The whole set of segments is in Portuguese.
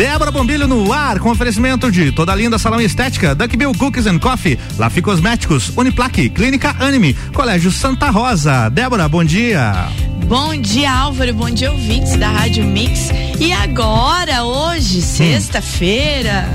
Débora Bombilho no ar, com oferecimento de toda linda salão estética, Duck Bill Cookies and Coffee, Lafi Cosméticos, Uniplaque, Clínica Anime, Colégio Santa Rosa. Débora, bom dia. Bom dia, Álvaro. Bom dia, ouvintes da Rádio Mix. E agora, hoje, sexta-feira.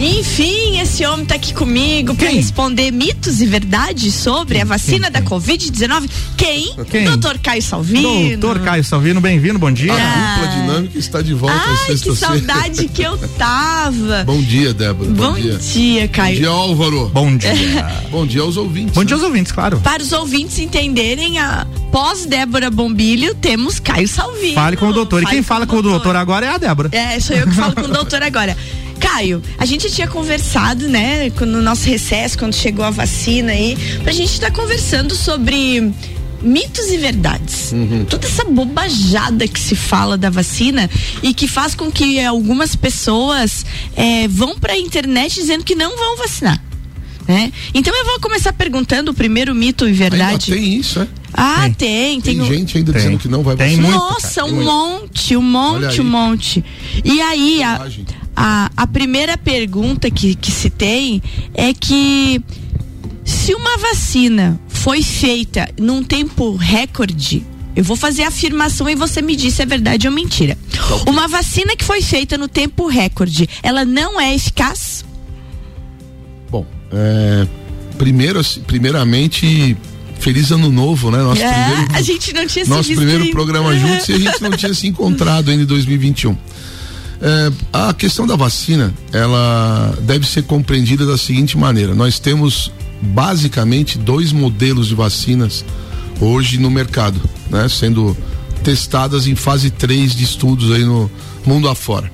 Enfim, esse homem está aqui comigo para responder mitos e verdades sobre a vacina da Covid-19. Quem? Quem? Doutor Caio Salvino. Doutor Caio Salvino, bem-vindo, bom dia. A dupla dinâmica está de volta Ai, que saudade que eu tava. Bom dia, Débora. Bom, Bom, dia. dia, Caio. Bom dia, Álvaro. Bom dia. Bom dia aos ouvintes. Bom dia aos ouvintes, claro. Para os ouvintes entenderem, a pós Débora Bombilho, temos Caio Salvino. Fale com o doutor. E quem fala com o doutor agora é a Débora. É, sou eu que falo com o doutor agora. Caio, a gente tinha conversado, né, no nosso recesso, quando chegou a vacina aí, pra gente estar tá conversando sobre mitos e verdades. Uhum. Toda essa bobajada que se fala da vacina e que faz com que algumas pessoas é, vão pra internet dizendo que não vão vacinar. Né? Então eu vou começar perguntando o primeiro mito e verdade. Ainda tem isso, é? Ah, tem. Tem, tem, gente ainda tem. dizendo que não vai Tem vacinar. muito, Nossa, cara, um monte, um monte, um monte. E aí, a. a, a primeira pergunta que, que se tem é que se uma vacina foi feita num tempo recorde, eu vou fazer a afirmação e você me diz se é verdade ou mentira. Uma vacina que foi feita no tempo recorde, ela não é eficaz? Bom, é, primeiro, assim, primeiramente, feliz ano novo, né? Nosso É, primeiro, a gente não tinha se nosso primeiro programa juntos e a gente não tinha se encontrado ainda em 2021. É, a questão da vacina, ela deve ser compreendida da seguinte maneira: nós temos basicamente dois modelos de vacinas hoje no mercado, né? Sendo testadas em fase 3 de estudos aí no mundo afora.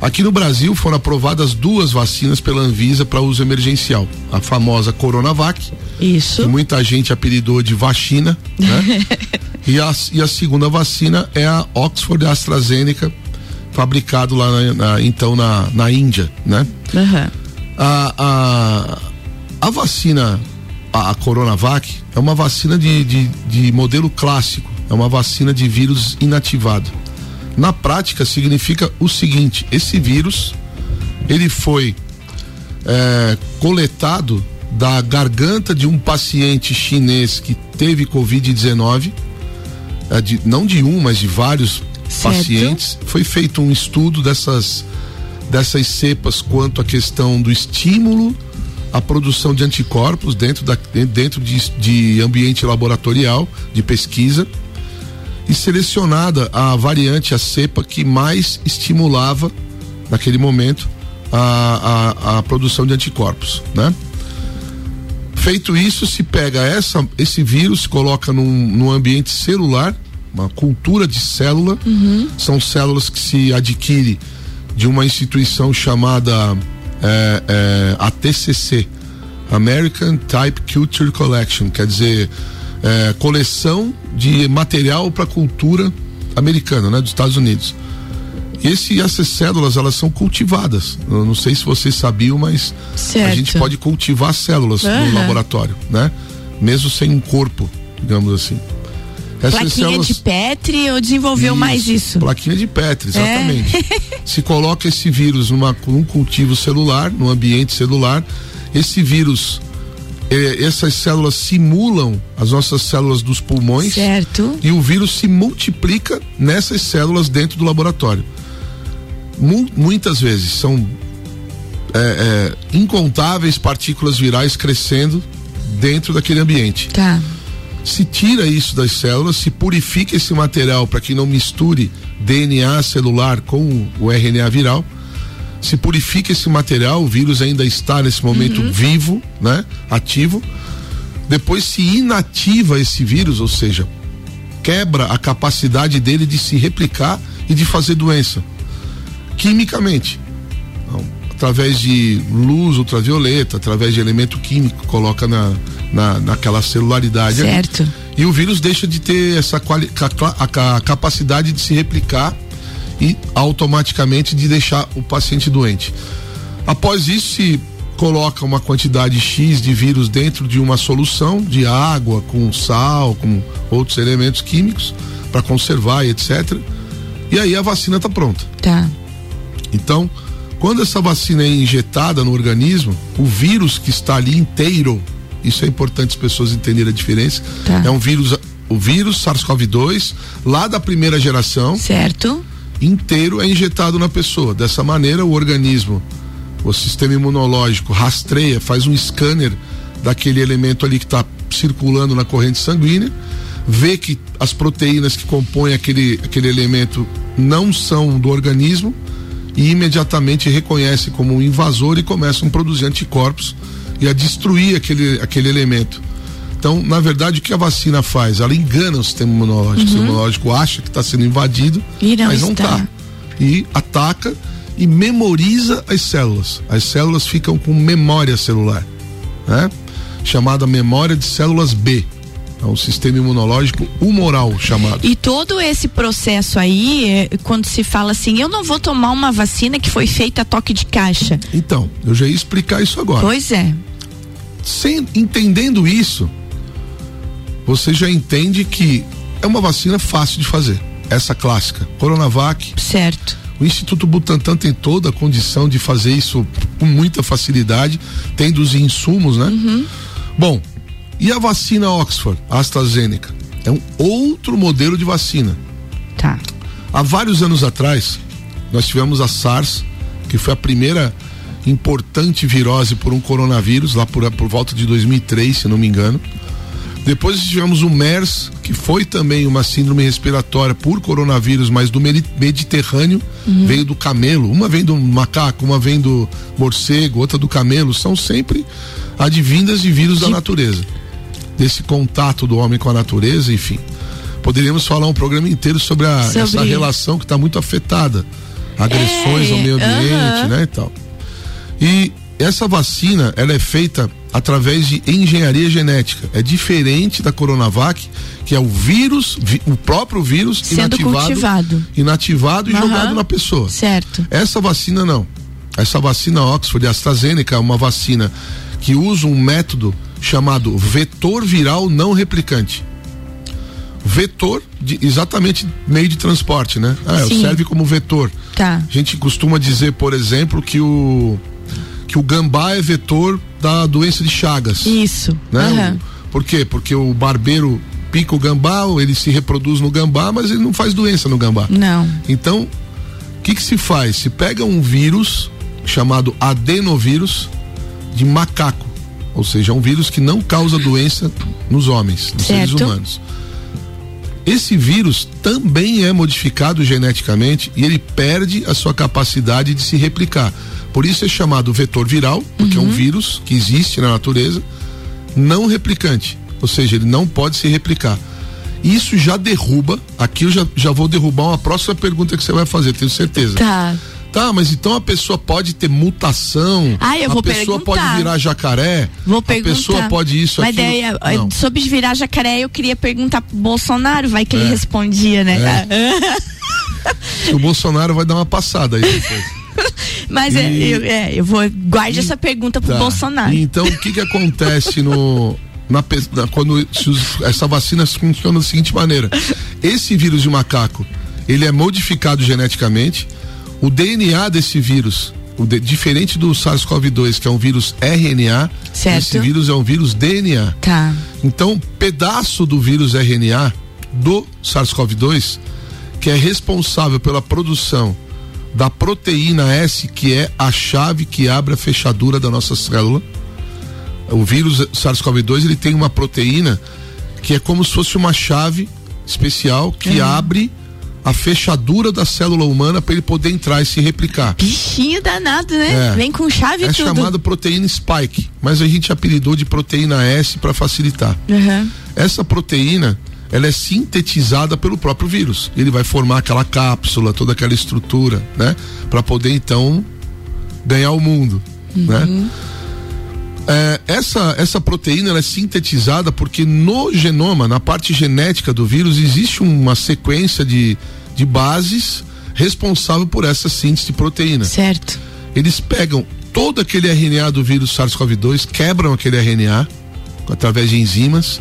Aqui no Brasil foram aprovadas duas vacinas pela Anvisa para uso emergencial. A famosa Coronavac, Isso. que muita gente apelidou de vacina, né? e, a, e a segunda vacina é a Oxford AstraZeneca, fabricado lá na, na- então na, na Índia, né? Aham. A, a, a vacina, a, a Coronavac, é uma vacina de, de, de modelo clássico, é uma vacina de vírus inativado. Na prática, significa o seguinte: esse vírus, ele foi é, coletado da garganta de um paciente chinês que teve Covid-19, é, não de um, mas de vários Certo. pacientes. Foi feito um estudo dessas, dessas cepas quanto à questão do estímulo à produção de anticorpos dentro, da, dentro de, de ambiente laboratorial, de pesquisa e selecionada a variante, a cepa que mais estimulava naquele momento a, a, a produção de anticorpos, né? Feito isso, se pega essa, esse vírus, coloca num, num ambiente celular, uma cultura de célula, são células que se adquire de uma instituição chamada é, é, ATCC, American Type Culture Collection, quer dizer, é, coleção de material para cultura americana, né, dos Estados Unidos. E esse, essas células elas são cultivadas. Eu não sei se vocês sabiam, mas Certo. a gente pode cultivar células Aham. no laboratório, né? Mesmo sem um corpo, digamos assim. Plaquinha de Petri ou desenvolveu mais isso? Plaquinha de Petri, exatamente. Se coloca esse vírus numa, num cultivo celular, num ambiente celular, esse vírus, eh, essas células simulam as nossas células dos pulmões Certo. e o vírus se multiplica nessas células dentro do laboratório. Mu- muitas vezes são é, é, incontáveis partículas virais crescendo dentro daquele ambiente Tá. Se tira isso das células, se purifica esse material para que não misture DNA celular com o RNA viral. Se purifica esse material, o vírus ainda está nesse momento vivo, né? Ativo. Depois se inativa esse vírus, ou seja, quebra a capacidade dele de se replicar e de fazer doença. Quimicamente. Então, através de luz ultravioleta, através de elemento químico, coloca na, na, naquela celularidade. ali. Certo. E o vírus deixa de ter essa quali, a, ca- capacidade de se replicar e automaticamente de deixar o paciente doente. Após isso, se coloca uma quantidade X de vírus dentro de uma solução de água, com sal, com outros elementos químicos para conservar e etc. E aí a vacina está pronta. Tá. Então, quando essa vacina é injetada no organismo, o vírus que está ali inteiro, isso é importante as pessoas entenderem a diferença. Tá. É um vírus, o vírus SARS-CoV-2, lá da primeira geração. Certo. Inteiro é injetado na pessoa. Dessa maneira, o organismo, o sistema imunológico rastreia, faz um scanner daquele elemento ali que está circulando na corrente sanguínea, vê que as proteínas que compõem aquele, aquele elemento não são do organismo e imediatamente reconhece como um invasor e começam a produzir anticorpos e a destruir aquele, aquele elemento. Então, na verdade, o que a vacina faz? Ela engana o sistema imunológico. Uhum. O sistema imunológico acha que está sendo invadido, não mas não está. E ataca e memoriza as células. As células ficam com memória celular, né? Chamada memória de células B. É um sistema imunológico humoral chamado. E todo esse processo aí, é, quando se fala assim, eu não vou tomar uma vacina que foi feita a toque de caixa. Então, eu já ia explicar isso agora. Pois é. Sem, entendendo isso, você já entende que é uma vacina fácil de fazer. Essa clássica, Coronavac. Certo. O Instituto Butantan tem toda a condição de fazer isso com muita facilidade, tendo os insumos, né? Uhum. Bom, e a vacina Oxford, AstraZeneca? É um outro modelo de vacina. Tá. Há vários anos atrás, nós tivemos a SARS, que foi a primeira importante virose por um coronavírus, lá por, por volta de 2003, se não me engano. Depois tivemos o MERS, que foi também uma síndrome respiratória por coronavírus, mas do Mediterrâneo, uhum. veio do camelo. Uma vem do macaco, uma vem do morcego, outra do camelo. São sempre advindas de vírus de... da natureza desse contato do homem com a natureza, enfim. Poderíamos falar um programa inteiro sobre, a, sobre... essa relação que está muito afetada. Agressões é, ao meio ambiente, uh -huh. né? E tal. E essa vacina, ela é feita através de engenharia genética. É diferente da Coronavac, que é o vírus, o próprio vírus Sendo inativado, cultivado. inativado e uhum. jogado na pessoa. Certo. Essa vacina não. Essa vacina Oxford AstraZeneca é uma vacina que usa um método chamado vetor viral não replicante. Vetor, de, exatamente meio de transporte, né? Ah, serve como vetor. Tá. A gente costuma dizer, por exemplo, que o que o gambá é vetor da doença de Chagas. Isso. Né? Uhum. Por quê? Porque o barbeiro pica o gambá, ele se reproduz no gambá, mas ele não faz doença no gambá. Não. Então, o que, que se faz? Se pega um vírus chamado adenovírus de macaco ou seja, é um vírus que não causa doença nos homens, nos certo. seres humanos. Esse vírus também é modificado geneticamente e ele perde a sua capacidade de se replicar. Por isso é chamado vetor viral, porque uhum. é um uhum. vírus que existe na natureza, não replicante. Ou seja, ele não pode se replicar. Isso já derruba, aqui eu já, já vou derrubar uma próxima pergunta que você vai fazer, tenho certeza. Tá. Tá, mas então a pessoa pode ter mutação. Ah, eu vou A pessoa perguntar. pode virar jacaré. Vou perguntar. A pessoa pode isso Mas daí, Não. sobre virar jacaré, eu queria perguntar pro Bolsonaro, vai que é. ele respondia, né? É. o Bolsonaro vai dar uma passada aí depois. Mas é, e... é, eu, é, eu vou. Guarde e... essa pergunta pro tá. Bolsonaro. Então, o que que acontece no. Na, na, quando os, essa vacina funciona da seguinte maneira: esse vírus de macaco, ele é modificado geneticamente o DNA desse vírus, de, diferente do SARS-CoV-2, que é um vírus RNA, certo. esse vírus é um vírus DNA. Tá. Então, pedaço do vírus RNA do SARS-CoV-2, que é responsável pela produção da proteína S, que é a chave que abre a fechadura da nossa célula. O vírus SARS-CoV-2 ele tem uma proteína que é como se fosse uma chave especial que uhum. abre a fechadura da célula humana para ele poder entrar e se replicar. Bichinho danado, né? É. Vem com chave é tudo. É chamado proteína spike, mas a gente apelidou de proteína S para facilitar. Uhum. Essa proteína, ela é sintetizada pelo próprio vírus. Ele vai formar aquela cápsula, toda aquela estrutura, né? Para poder então ganhar o mundo, né? uhum. né? É, essa, essa proteína é sintetizada porque no genoma, na parte genética do vírus, existe uma sequência de, de bases responsável por essa síntese de proteína. Certo. Eles pegam todo aquele RNA do vírus SARS-CoV-2, quebram aquele RNA através de enzimas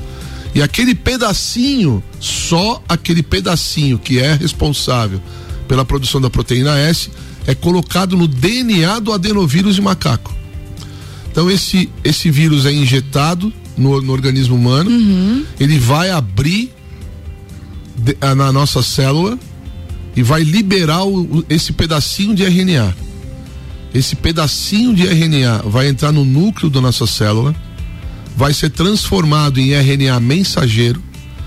e aquele pedacinho, só aquele pedacinho que é responsável pela produção da proteína S, é colocado no DNA do adenovírus de macaco. Então esse esse vírus é injetado no, no organismo humano, uhum. ele vai abrir de, a, na nossa célula e vai liberar o, esse pedacinho de RNA. Esse pedacinho de RNA vai entrar no núcleo da nossa célula, vai ser transformado em RNA mensageiro.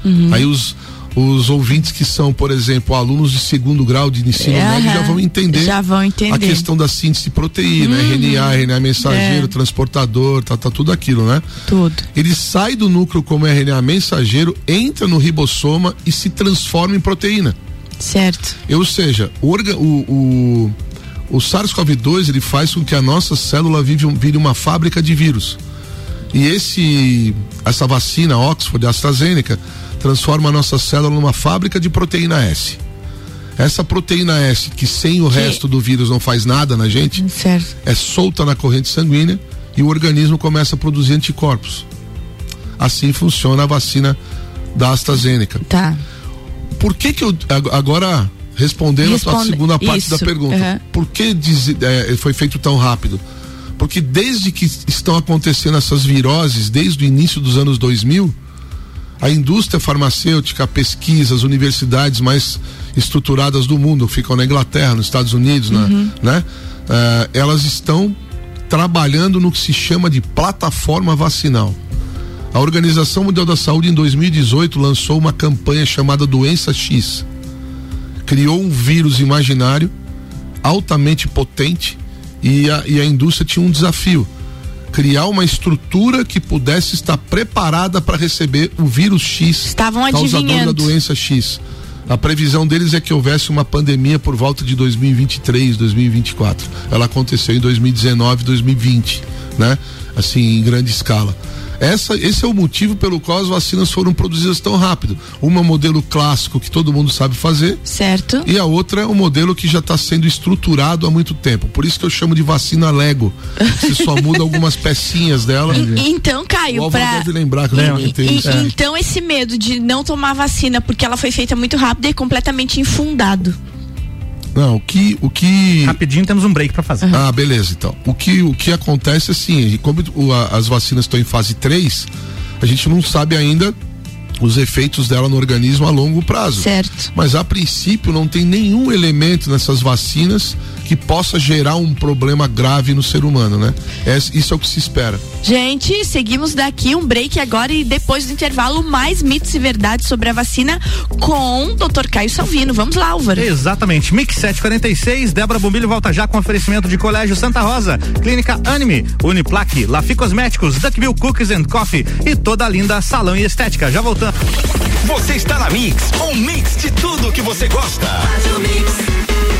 Uhum. Aí os, os ouvintes que são, por exemplo, alunos de segundo grau de ensino uhum. médio já vão entender, já vão entender a questão da síntese de proteína, uhum. RNA, RNA mensageiro, é. transportador, tá, tá tudo aquilo, né? Tudo. Ele sai do núcleo como RNA mensageiro, entra no ribossoma e se transforma em proteína. Certo. Ou seja, o, o, o, o SARS-CoV-2 ele faz com que a nossa célula vive, vire uma fábrica de vírus. E esse, essa vacina Oxford AstraZeneca transforma a nossa célula numa fábrica de proteína S. Essa proteína S, que sem o que... resto do vírus não faz nada na gente, certo. é solta na corrente sanguínea e o organismo começa a produzir anticorpos. Assim funciona a vacina da AstraZeneca. Tá. Por que que eu agora respondendo Responde. a segunda parte Isso. da pergunta, uhum. por que diz, é, foi feito tão rápido? Porque desde que estão acontecendo essas viroses, desde o início dos anos 2000, a indústria farmacêutica, a pesquisa, as universidades mais estruturadas do mundo, ficam na Inglaterra, nos Estados Unidos, uhum. né? Uh, elas estão trabalhando no que se chama de plataforma vacinal. A Organização Mundial da Saúde, em 2018, lançou uma campanha chamada Doença X. Criou um vírus imaginário altamente potente e a, e a indústria tinha um desafio criar uma estrutura que pudesse estar preparada para receber o vírus X, Estavam causador da doença X. A previsão deles é que houvesse uma pandemia por volta de 2023, 2024. Ela aconteceu em 2019, 2020, né? Assim, em grande escala. Essa, esse é o motivo pelo qual as vacinas foram produzidas tão rápido. Uma é o modelo clássico que todo mundo sabe fazer. Certo. E a outra é o modelo que já está sendo estruturado há muito tempo. Por isso que eu chamo de vacina Lego. Você só muda algumas pecinhas dela. E, então, Caio, para lembrar que e, tem e, é. Então esse medo de não tomar vacina porque ela foi feita muito rápido é completamente infundado. Não, o que, o que. Rapidinho temos um break para fazer. Uhum. Ah, beleza, então. O que, o que acontece assim, como o, a, as vacinas estão em fase 3, a gente não sabe ainda os efeitos dela no organismo a longo prazo. Certo. Mas a princípio não tem nenhum elemento nessas vacinas que possa gerar um problema grave no ser humano, né? É, isso é o que se espera. Gente, seguimos daqui um break agora e depois do intervalo mais mitos e verdades sobre a vacina com o Dr. Caio Salvino. Vamos lá, Álvaro. Exatamente. Mix 746, Débora Bombilho volta já com oferecimento de Colégio Santa Rosa, Clínica Anime, Uniplaque, Lafi Cosméticos, Duckbill Cookies and Coffee e toda a linda salão e estética. Já voltando. Você está na Mix, um mix de tudo que você gosta. Quero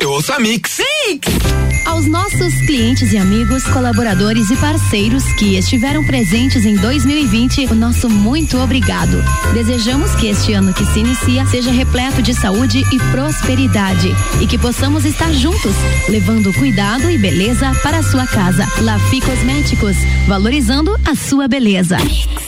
Eu ouço a Mix. Mix! Aos nossos clientes e amigos, colaboradores e parceiros que estiveram presentes em 2020, o nosso muito obrigado. Desejamos que este ano que se inicia seja repleto de saúde e prosperidade e que possamos estar juntos, levando cuidado e beleza para a sua casa. Lafi Cosméticos, valorizando a sua beleza. Mix.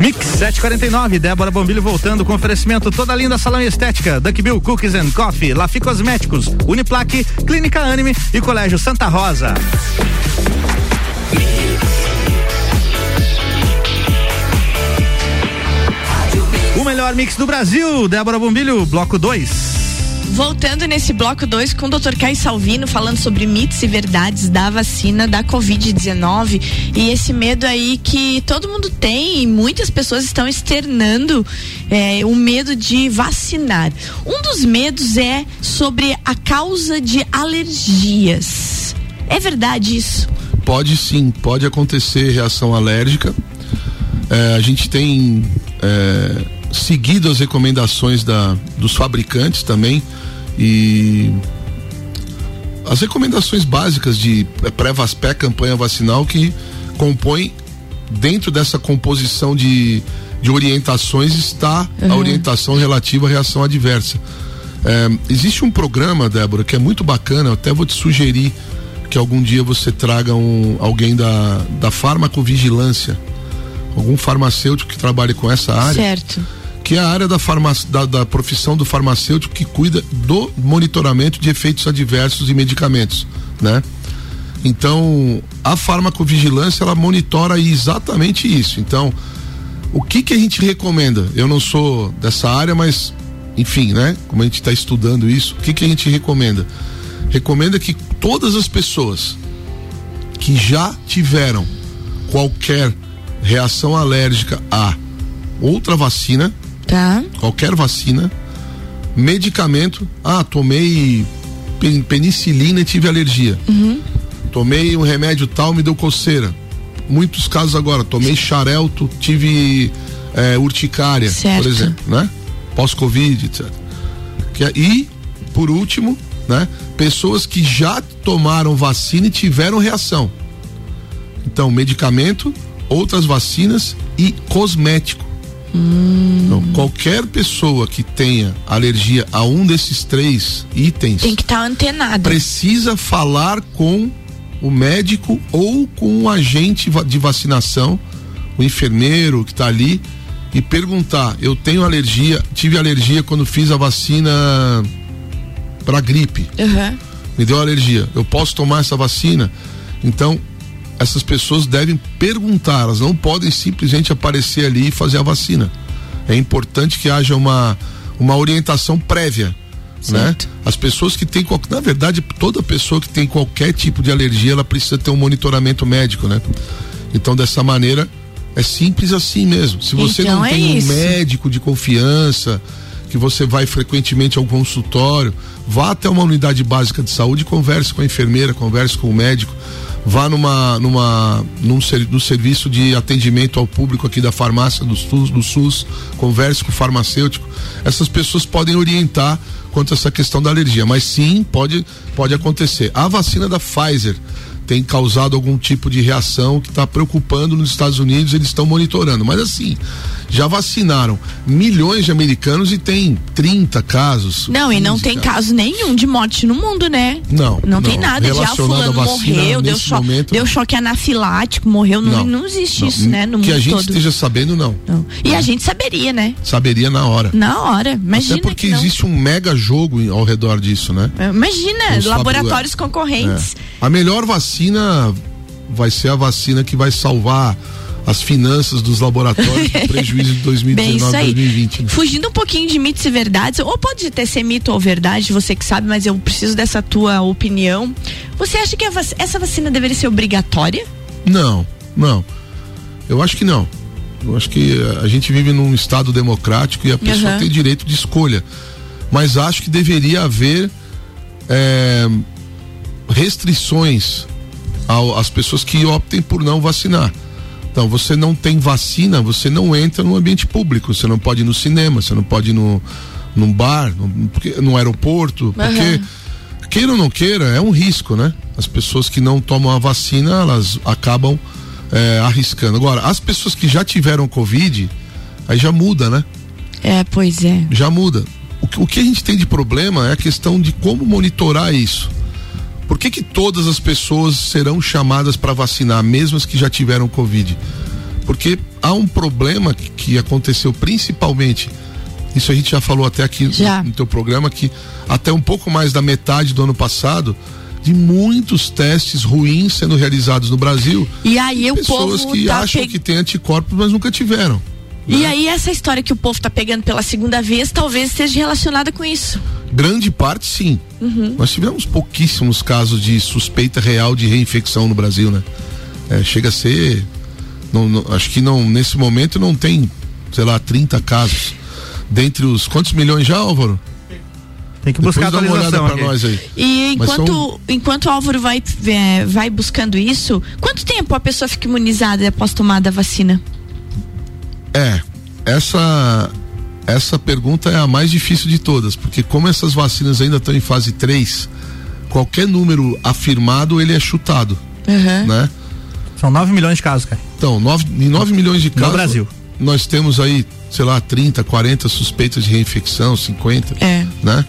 Mix 749, Débora Bombilho voltando com oferecimento toda linda salão estética, Duck Bill Cookies and Coffee, Lafi Cosméticos, Uniplaque, Clínica Anime e Colégio Santa Rosa. O melhor mix do Brasil, Débora Bombilho, bloco 2. Voltando nesse bloco 2 com o Dr. Caio Salvino falando sobre mitos e verdades da vacina da Covid-19 e esse medo aí que todo mundo tem e muitas pessoas estão externando é, o medo de vacinar. Um dos medos é sobre a causa de alergias. É verdade isso? Pode sim, pode acontecer reação alérgica. É, a gente tem é, seguido as recomendações da, dos fabricantes também e as recomendações básicas de pré campanha vacinal que compõe dentro dessa composição de, de orientações está uhum. a orientação relativa à reação adversa. É, existe um programa, Débora, que é muito bacana, eu até vou te sugerir que algum dia você traga um, alguém da, da farmacovigilância, algum farmacêutico que trabalhe com essa área. Certo que é a área da, da, da, profissão do farmacêutico que cuida do monitoramento de efeitos adversos e medicamentos, né? Então, a farmacovigilância ela monitora exatamente isso. Então, o que que a gente recomenda? Eu não sou dessa área, mas enfim, né? Como a gente está estudando isso, o que que a gente recomenda? Recomenda que todas as pessoas que já tiveram qualquer reação alérgica a outra vacina, Tá. Qualquer vacina, medicamento. Ah, tomei penicilina e tive alergia. Uhum. Tomei um remédio tal, me deu coceira. Muitos casos agora, tomei xarelto, tive é, urticária, certo. por exemplo, né? Pós-Covid, etc. Que, e, por último, né? Pessoas que já tomaram vacina e tiveram reação. Então, medicamento, outras vacinas e cosmético. Hum. Então, qualquer pessoa que tenha alergia a um desses três itens tem que estar tá antenada. Precisa falar com o médico ou com o agente de vacinação, o enfermeiro que está ali e perguntar: eu tenho alergia, tive alergia quando fiz a vacina para gripe. Uhum. Me deu alergia. Eu posso tomar essa vacina? Então essas pessoas devem perguntar, elas não podem simplesmente aparecer ali e fazer a vacina. É importante que haja uma, uma orientação prévia. Né? As pessoas que têm, na verdade, toda pessoa que tem qualquer tipo de alergia, ela precisa ter um monitoramento médico, né? Então, dessa maneira, é simples assim mesmo. Se você então não é tem isso. um médico de confiança, que você vai frequentemente ao consultório, vá até uma unidade básica de saúde, converse com a enfermeira, converse com o médico, vá numa, numa, num, no serviço de atendimento ao público aqui da farmácia do SUS, do SUS, converse com o farmacêutico. Essas pessoas podem orientar quanto a essa questão da alergia, mas sim, pode, pode acontecer. A vacina da Pfizer tem causado algum tipo de reação que está preocupando nos Estados Unidos, eles estão monitorando. Mas assim, já vacinaram milhões de americanos e tem 30 casos. Não, e não tem casos. caso nenhum de morte no mundo, né? Não. Não, não tem nada de ah, fulano morreu, deu, cho momento, deu choque anafilático, morreu, não, não, não existe não. isso, né? No que mundo a gente todo. esteja sabendo, não. não. E a gente saberia, né? Saberia na hora. Na hora, imagina. Até porque que existe um mega jogo ao redor disso, né? Imagina, Os laboratórios concorrentes. É. A melhor vacina vai ser a vacina que vai salvar as finanças dos laboratórios do prejuízo de 2019 Bem, isso aí. 2020. né? Fugindo um pouquinho de mitos e verdades, ou pode até ser mito ou verdade, você que sabe, mas eu preciso dessa tua opinião. Você acha que vac- essa vacina deveria ser obrigatória? Não, não. Eu acho que não. Eu acho que a gente vive num estado democrático e a pessoa Aham. tem direito de escolha. Mas acho que deveria haver é, restrições ao- às pessoas que optem por não vacinar. Então, você não tem vacina, você não entra no ambiente público. Você não pode ir no cinema, você não pode ir no, num bar, no, porque- no aeroporto, porque queira ou não queira, é um risco, né? As pessoas que não tomam a vacina, elas acabam é, arriscando. Agora, as pessoas que já tiveram Covid, aí já muda, né? É, pois é. Já muda. O, que- o que a gente tem de problema é a questão de como monitorar isso. Por que, que todas as pessoas serão chamadas para vacinar, mesmo as que já tiveram Covid? Porque há um problema que, que aconteceu principalmente, isso a gente já falou até aqui Já. no, no teu programa, que até um pouco mais da metade do ano passado, de muitos testes ruins sendo realizados no Brasil. E aí o pessoas povo que tá acham pe- que tem anticorpos, mas nunca tiveram. E aí essa história que o povo tá pegando pela segunda vez, talvez esteja relacionada com isso. Grande parte, sim. Uhum. Nós tivemos pouquíssimos casos de suspeita real de reinfecção no Brasil, né? É, chega a ser. não- não- acho que não, nesse momento não tem, sei lá, 30 casos. Dentre os. Quantos milhões já, Álvaro? Tem que Depois buscar dá uma olhada atualização pra aqui. nós aí. E enquanto, são- enquanto o Álvaro vai, é, vai buscando isso, quanto tempo a pessoa fica imunizada após tomar da vacina? É, essa essa pergunta é a mais difícil de todas, porque como essas vacinas ainda estão em fase 3, qualquer número afirmado ele é chutado, né? São 9 milhões de casos, cara. Então, nove, em 9 milhões de casos. Brasil. Nós temos aí, sei lá, 30, 40 suspeitas de reinfecção, 50. É. Né?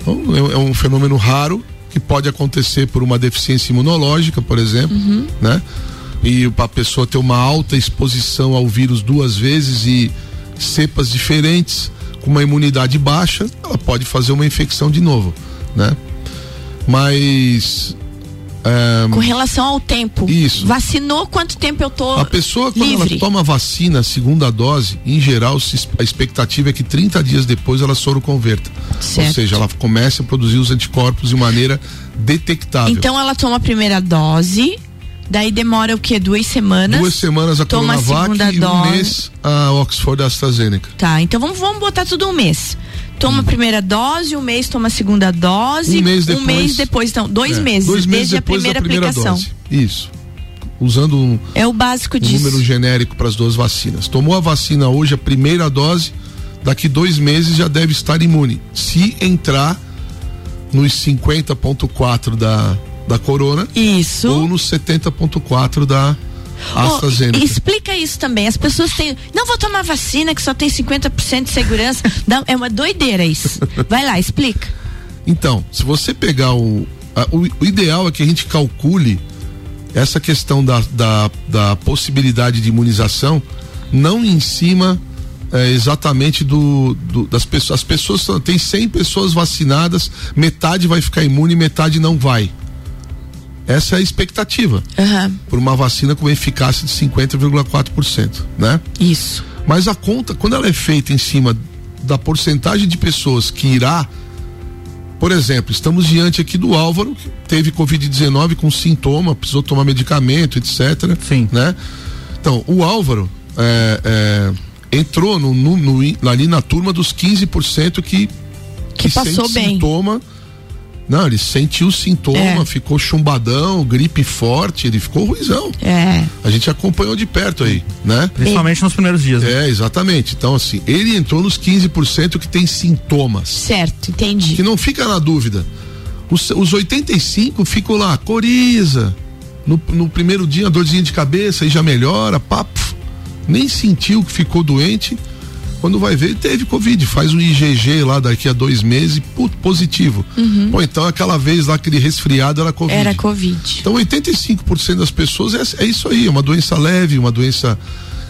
Então, é, é um fenômeno raro que pode acontecer por uma deficiência imunológica, por exemplo, Uhum. né? E a pessoa ter uma alta exposição ao vírus duas vezes e cepas diferentes, com uma imunidade baixa, ela pode fazer uma infecção de novo, né? Mas é, Com relação ao tempo. Isso. Vacinou, quanto tempo eu tô a pessoa, quando livre? ela toma a vacina, a segunda dose, em geral, a expectativa é que 30 dias depois ela soroconverta. Certo. Ou seja, ela comece a produzir os anticorpos de maneira detectável. Então ela toma a primeira dose, daí demora o quê? Duas semanas? Duas semanas a toma a Coronavac segunda e um dose. mês a Oxford AstraZeneca. Tá, então vamos, vamos botar tudo um mês. Toma a primeira dose, um mês toma a segunda dose, Um mês depois. mês depois, então, dois É, meses, dois meses desde a primeira, primeira aplicação. dose. Isso. Usando um, É o básico um disso. número genérico para as duas vacinas. Tomou a vacina hoje, a primeira dose, daqui dois meses já deve estar imune. Se entrar nos 50,4 da, da Corona. Isso. Ou nos 70,4 da AstraZeneca. Oh, explica isso também. As pessoas têm. Não vou tomar vacina que só tem 50% de segurança. Dá- é uma doideira isso. Vai lá, explica. Então, se você pegar o, a- o. o ideal é que a gente calcule essa questão da, da, da possibilidade de imunização não em cima é, exatamente do, do- das pessoas. As pessoas tem 100 pessoas vacinadas, metade vai ficar imune, metade não vai. Essa é a expectativa. Por uma vacina com eficácia de 50,4%, né? Isso. Mas a conta, quando ela é feita em cima da porcentagem de pessoas que irá por exemplo, estamos diante aqui do Álvaro, que teve Covid-19 com sintoma, precisou tomar medicamento, etc. Sim. Né? Então, o Álvaro é, é, entrou no, no- no- ali na turma dos 15% que, Que passou sente bem. sintoma. Não, ele sentiu sintoma, É. ficou chumbadão, gripe forte, ele ficou ruizão. É. A gente acompanhou de perto aí, né? Principalmente nos primeiros dias. né? É, exatamente. Então, assim, ele entrou nos 15% que tem sintomas. Certo, entendi. Que não fica na dúvida. Os, os 85 ficam lá, coriza. No, no primeiro dia, dorzinha de cabeça e já melhora, papo. Nem sentiu que ficou doente. Quando vai ver, teve Covid. Faz um IgG lá daqui a dois meses, puto, positivo. Uhum. Pô, então aquela vez lá, aquele resfriado era Covid. Era Covid. Então 85% das pessoas é, é isso aí, é uma doença leve, uma doença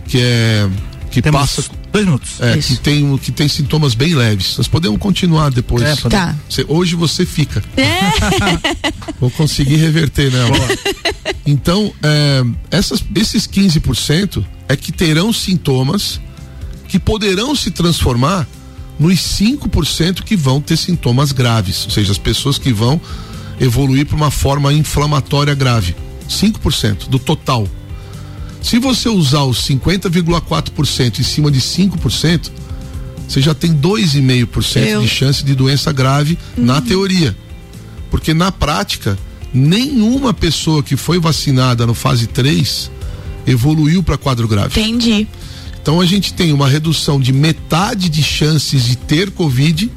que é que Temos passa dois minutos. é, Isso. que tem que tem sintomas bem leves. Nós podemos continuar depois. É, podemos. Tá. Você- hoje você fica. É. Vou conseguir reverter, né? Então, é, essas, esses 15% é que terão sintomas que poderão se transformar nos 5% que vão ter sintomas graves, ou seja, as pessoas que vão evoluir para uma forma inflamatória grave. 5% do total. Se você usar os 50,4% em cima de 5%, você já tem 2,5% Eu- de chance de doença grave na teoria. Porque na prática, nenhuma pessoa que foi vacinada no fase 3 evoluiu para quadro grave. Entendi. Então a gente tem uma redução de metade de chances de ter Covid,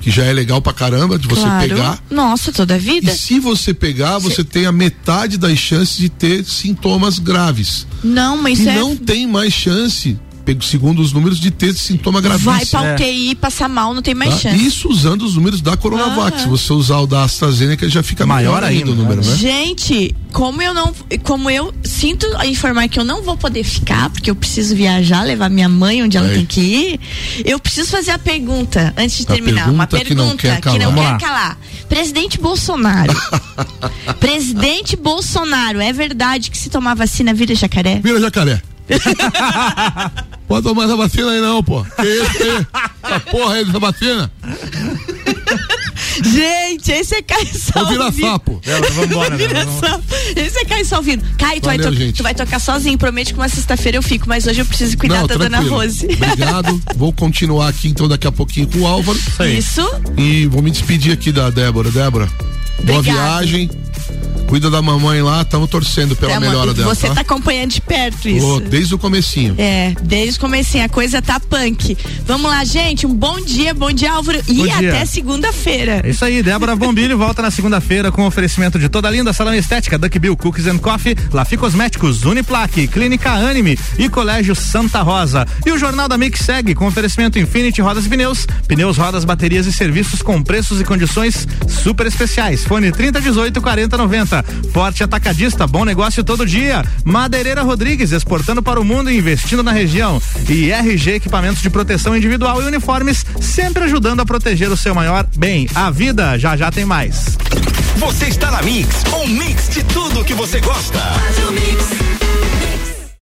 que já é legal pra caramba de você claro. pegar. Nossa, toda a vida. E se você pegar, você tem a metade das chances de ter sintomas graves. Não, mas e é. não tem mais chance, pego- segundo os números, de ter sintoma gravíssimo. Vai pra UTI, passar mal, não tem mais Tá? chance. Isso usando os números da Coronavac. Ah. Se você usar o da AstraZeneca, já fica maior, ainda o número, né? Gente, como eu não, como eu sinto a informar que eu não vou poder ficar, porque eu preciso viajar, levar minha mãe onde ela Aí. tem que ir, eu preciso fazer a pergunta antes de A terminar. Uma pergunta que não pergunta quer calar. que não quer calar. Presidente Bolsonaro. Presidente Bolsonaro, é verdade que se tomar vacina vira jacaré? Vira jacaré. Pode tomar essa vacina aí não, pô. Que isso, que isso? Essa porra aí dessa vacina? Gente, esse é Caio Vou virar Salvino. sapo. vamos embora, Vira vamos. sapo. Esse é Caio Salvino. Caio, tu vai, Valeu, to- gente. tu vai tocar sozinho. Promete que uma sexta-feira eu fico, mas hoje eu preciso cuidar Não, da dona tranquilo. Rose. Obrigado. Vou continuar aqui então daqui a pouquinho com o Álvaro. Isso. E vou me despedir aqui da Débora. Débora, boa Obrigada. viagem. Cuida da mamãe lá, estamos torcendo pela É uma- melhora dela. Você tá? tá acompanhando de perto isso. Ô, desde o comecinho. É, desde o comecinho, a coisa tá punk. Vamos lá, gente, um bom dia, bom dia, Álvaro. Bom e dia. até segunda-feira. É isso aí, Débora Bombilho volta na segunda-feira com oferecimento de toda a linda salão estética, Duck Bill Cookies and Coffee, Lafi Cosméticos, Uniplaque, Clínica Anime e Colégio Santa Rosa. E o Jornal da Mix segue com oferecimento Infinity Rodas e Pneus, pneus, rodas, baterias e serviços com preços e condições super especiais. Fone 3018 4090. Forte Atacadista, bom negócio todo dia. Madeireira Rodrigues, exportando para o mundo e investindo na região. E RG Equipamentos de Proteção Individual e Uniformes, sempre ajudando a proteger o seu maior bem, a vida. Já já tem mais. Você está na Mix, um mix de tudo que você gosta. Faz o mix.